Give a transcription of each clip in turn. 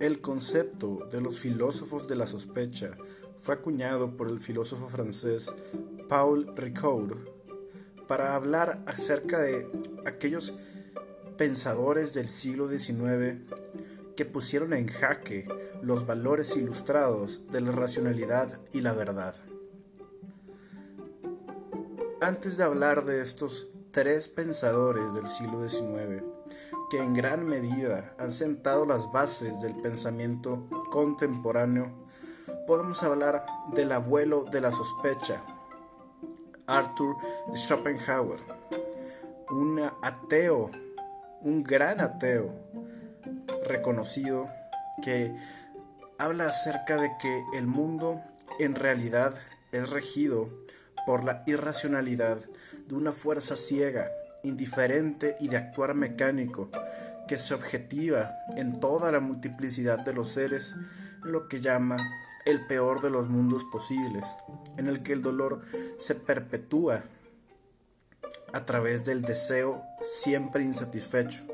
El concepto de los filósofos de la sospecha fue acuñado por el filósofo francés Paul Ricoeur para hablar acerca de aquellos pensadores del siglo XIX que pusieron en jaque los valores ilustrados de la racionalidad y la verdad. Antes de hablar de estos tres pensadores del siglo XIX, que en gran medida han sentado las bases del pensamiento contemporáneo, podemos hablar del abuelo de la sospecha, Arthur Schopenhauer, un ateo, un gran ateo reconocido que habla acerca de que el mundo en realidad es regido por la irracionalidad de una fuerza ciega, indiferente y de actuar mecánico, que se objetiva en toda la multiplicidad de los seres en lo que llama el peor de los mundos posibles, en el que el dolor se perpetúa a través del deseo siempre insatisfecho.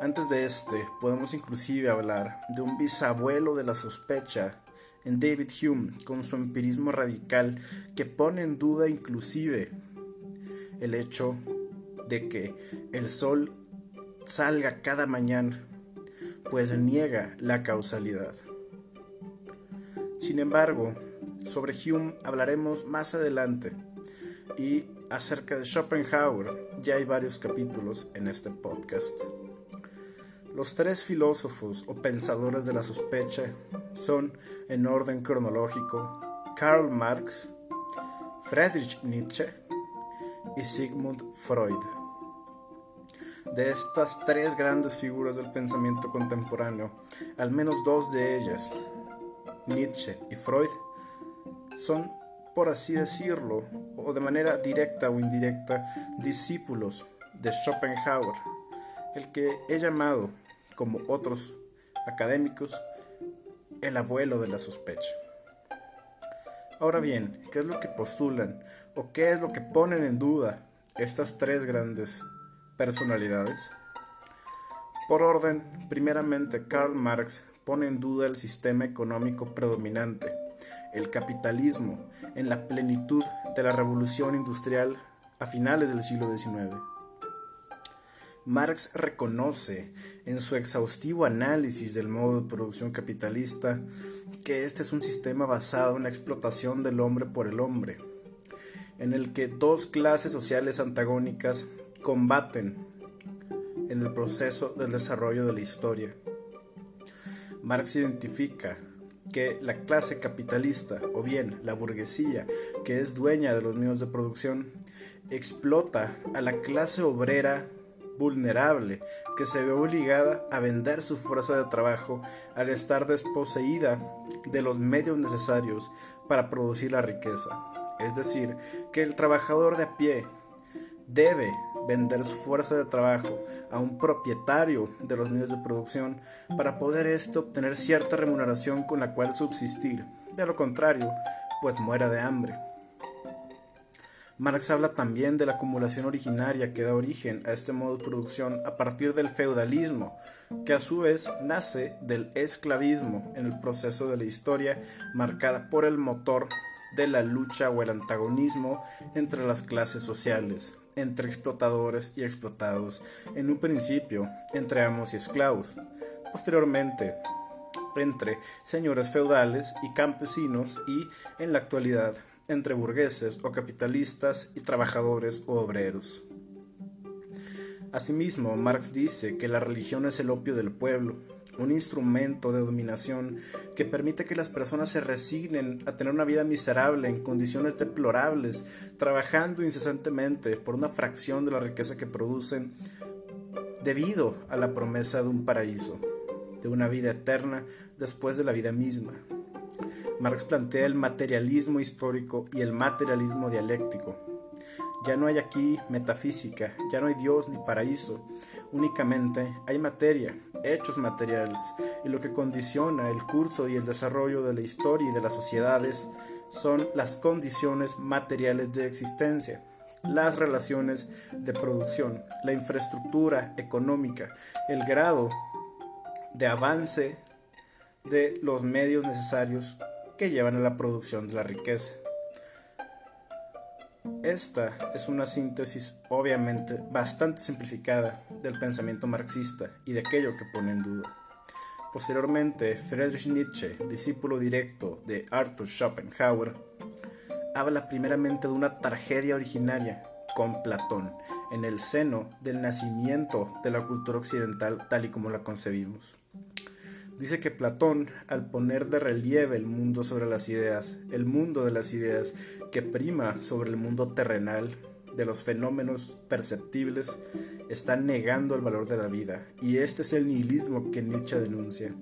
Antes de este, podemos inclusive hablar de un bisabuelo de la sospecha en David Hume con su empirismo radical que pone en duda inclusive el hecho de que el sol salga cada mañana, pues niega la causalidad. Sin embargo, sobre Hume hablaremos más adelante y acerca de Schopenhauer ya hay varios capítulos en este podcast. Los tres filósofos o pensadores de la sospecha son, en orden cronológico, Karl Marx, Friedrich Nietzsche y Sigmund Freud. De estas tres grandes figuras del pensamiento contemporáneo, al menos dos de ellas, Nietzsche y Freud, son, por así decirlo, o de manera directa o indirecta, discípulos de Schopenhauer, el que he llamado como otros académicos, el abuelo de la sospecha. Ahora bien, ¿qué es lo que postulan o qué es lo que ponen en duda estas tres grandes personalidades? Por orden, primeramente Karl Marx pone en duda el sistema económico predominante, el capitalismo, en la plenitud de la revolución industrial a finales del siglo XIX. Marx reconoce en su exhaustivo análisis del modo de producción capitalista que este es un sistema basado en la explotación del hombre por el hombre, en el que dos clases sociales antagónicas combaten en el proceso del desarrollo de la historia. Marx identifica que la clase capitalista, o bien la burguesía, que es dueña de los medios de producción, explota a la clase obrera vulnerable que se ve obligada a vender su fuerza de trabajo al estar desposeída de los medios necesarios para producir la riqueza. Es decir, que el trabajador de a pie debe vender su fuerza de trabajo a un propietario de los medios de producción para poder esto obtener cierta remuneración con la cual subsistir. De lo contrario, pues muera de hambre. Marx habla también de la acumulación originaria que da origen a este modo de producción a partir del feudalismo, que a su vez nace del esclavismo en el proceso de la historia marcada por el motor de la lucha o el antagonismo entre las clases sociales, entre explotadores y explotados, en un principio entre amos y esclavos, posteriormente entre señores feudales y campesinos y en la actualidad entre burgueses o capitalistas y trabajadores o obreros. Asimismo, Marx dice que la religión es el opio del pueblo, un instrumento de dominación que permite que las personas se resignen a tener una vida miserable en condiciones deplorables, trabajando incesantemente por una fracción de la riqueza que producen debido a la promesa de un paraíso, de una vida eterna después de la vida misma. Marx plantea el materialismo histórico y el materialismo dialéctico. Ya no hay aquí metafísica, ya no hay Dios ni paraíso, únicamente hay materia, hechos materiales, y lo que condiciona el curso y el desarrollo de la historia y de las sociedades son las condiciones materiales de existencia, las relaciones de producción, la infraestructura económica, el grado de avance de los medios necesarios que llevan a la producción de la riqueza. Esta es una síntesis obviamente bastante simplificada del pensamiento marxista y de aquello que pone en duda. Posteriormente, Friedrich Nietzsche, discípulo directo de Arthur Schopenhauer, habla primeramente de una tragedia originaria con Platón en el seno del nacimiento de la cultura occidental tal y como la concebimos. Dice que Platón, al poner de relieve el mundo sobre las ideas, el mundo de las ideas que prima sobre el mundo terrenal, de los fenómenos perceptibles, está negando el valor de la vida. Y este es el nihilismo que Nietzsche denuncia.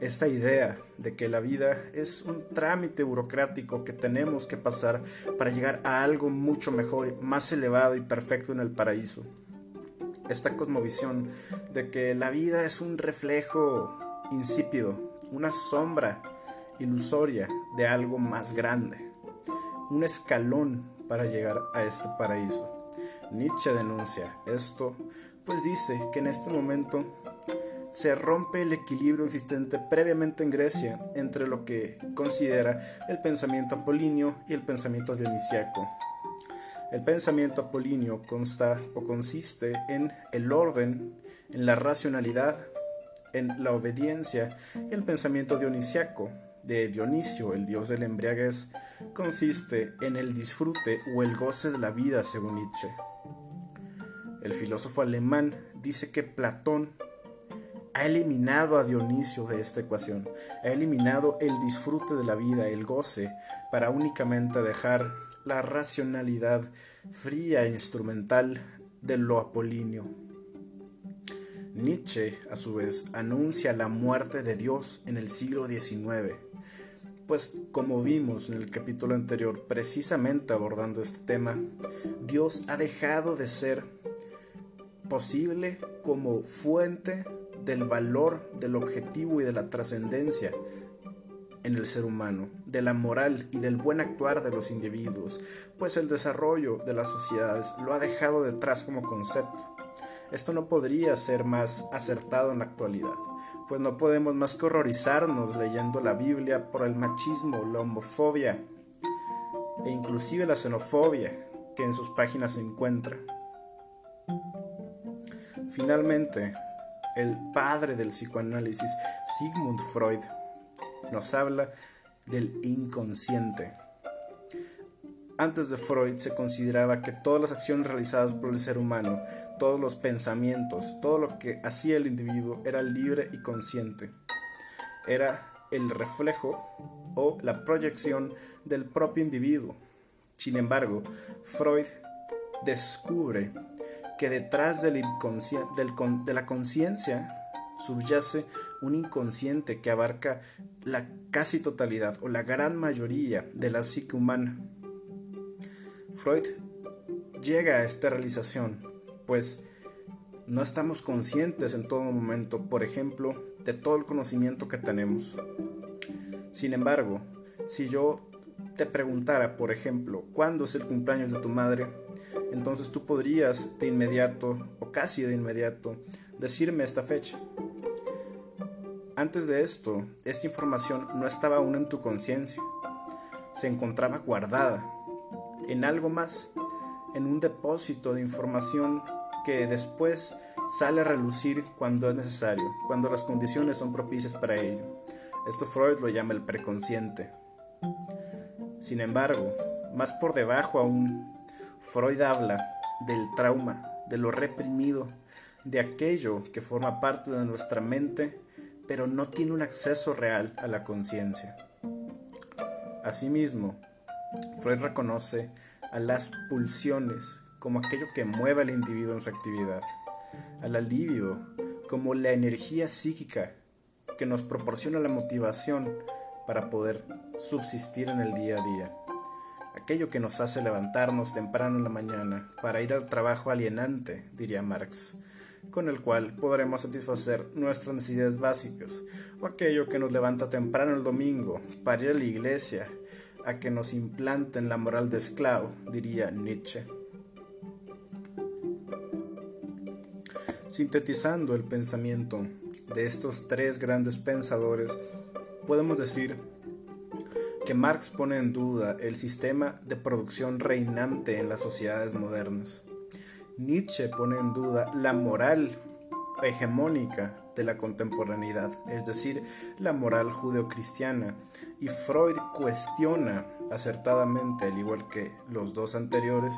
Esta idea de que la vida es un trámite burocrático que tenemos que pasar para llegar a algo mucho mejor, más elevado y perfecto en el paraíso. Esta cosmovisión de que la vida es un reflejo insípido, una sombra ilusoria de algo más grande, un escalón para llegar a este paraíso. Nietzsche denuncia esto, pues dice que en este momento se rompe el equilibrio existente previamente en Grecia entre lo que considera el pensamiento apolíneo y el pensamiento dionisiaco. El pensamiento apolíneo consta o consiste en el orden, en la racionalidad, en la obediencia y el pensamiento dionisiaco de Dionisio, el dios del embriaguez, consiste en el disfrute o el goce de la vida, según Nietzsche. El filósofo alemán dice que Platón ha eliminado a Dionisio de esta ecuación, ha eliminado el disfrute de la vida, el goce, para únicamente dejar la racionalidad fría e instrumental de lo apolíneo. Nietzsche, a su vez, anuncia la muerte de Dios en el siglo XIX, pues como vimos en el capítulo anterior, precisamente abordando este tema, Dios ha dejado de ser posible como fuente del valor, del objetivo y de la trascendencia en el ser humano, de la moral y del buen actuar de los individuos, pues el desarrollo de las sociedades lo ha dejado detrás como concepto. Esto no podría ser más acertado en la actualidad, pues no podemos más que horrorizarnos leyendo la Biblia por el machismo, la homofobia e inclusive la xenofobia que en sus páginas se encuentra. Finalmente, el padre del psicoanálisis, Sigmund Freud, nos habla del inconsciente. Antes de Freud se consideraba que todas las acciones realizadas por el ser humano, todos los pensamientos, todo lo que hacía el individuo era libre y consciente. Era el reflejo o la proyección del propio individuo. Sin embargo, Freud descubre que detrás del de la conciencia subyace un inconsciente que abarca la casi totalidad o la gran mayoría de la psique humana. Freud llega a esta realización, pues no estamos conscientes en todo momento, por ejemplo, de todo el conocimiento que tenemos. Sin embargo, si yo te preguntara, por ejemplo, ¿cuándo es el cumpleaños de tu madre? Entonces tú podrías de inmediato, o casi de inmediato, decirme esta fecha. Antes de esto, esta información no estaba aún en tu conciencia, se encontraba guardada en algo más, en un depósito de información que después sale a relucir cuando es necesario, cuando las condiciones son propicias para ello. Esto Freud lo llama el preconsciente. Sin embargo, más por debajo aún, Freud habla del trauma, de lo reprimido, de aquello que forma parte de nuestra mente, pero no tiene un acceso real a la conciencia. Asimismo, Freud reconoce a las pulsiones como aquello que mueve al individuo en su actividad, a la libido como la energía psíquica que nos proporciona la motivación para poder subsistir en el día a día, aquello que nos hace levantarnos temprano en la mañana para ir al trabajo alienante, diría Marx, con el cual podremos satisfacer nuestras necesidades básicas, o aquello que nos levanta temprano el domingo para ir a la iglesia a que nos implanten la moral de esclavo, diría Nietzsche. Sintetizando el pensamiento de estos tres grandes pensadores, podemos decir que Marx pone en duda el sistema de producción reinante en las sociedades modernas. Nietzsche pone en duda la moral hegemónica de la contemporaneidad, es decir, la moral judeocristiana, y Freud cuestiona acertadamente, al igual que los dos anteriores,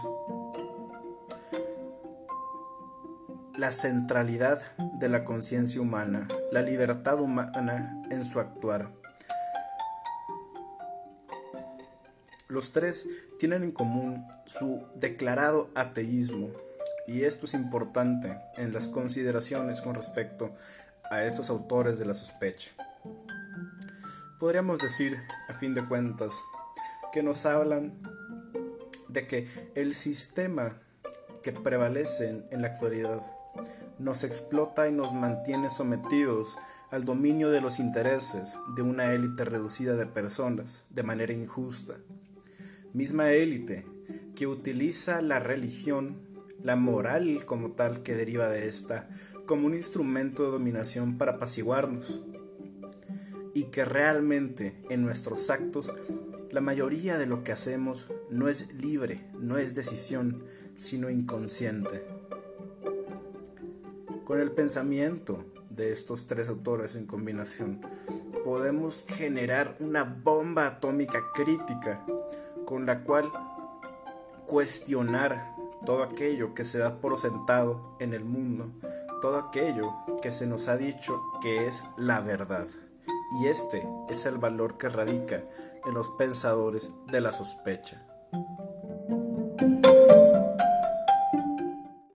la centralidad de la conciencia humana, la libertad humana en su actuar. Los tres tienen en común su declarado ateísmo, y esto es importante en las consideraciones con respecto a estos autores de la sospecha. Podríamos decir, a fin de cuentas, que nos hablan de que el sistema que prevalece en la actualidad nos explota y nos mantiene sometidos al dominio de los intereses de una élite reducida de personas de manera injusta. Misma élite que utiliza la religión, la moral como tal que deriva de esta, como un instrumento de dominación para apaciguarnos. Y que realmente en nuestros actos la mayoría de lo que hacemos no es libre, no es decisión, sino inconsciente. Con el pensamiento de estos tres autores en combinación, podemos generar una bomba atómica crítica con la cual cuestionar todo aquello que se da por sentado en el mundo, todo aquello que se nos ha dicho que es la verdad. Y este es el valor que radica en los pensadores de la sospecha.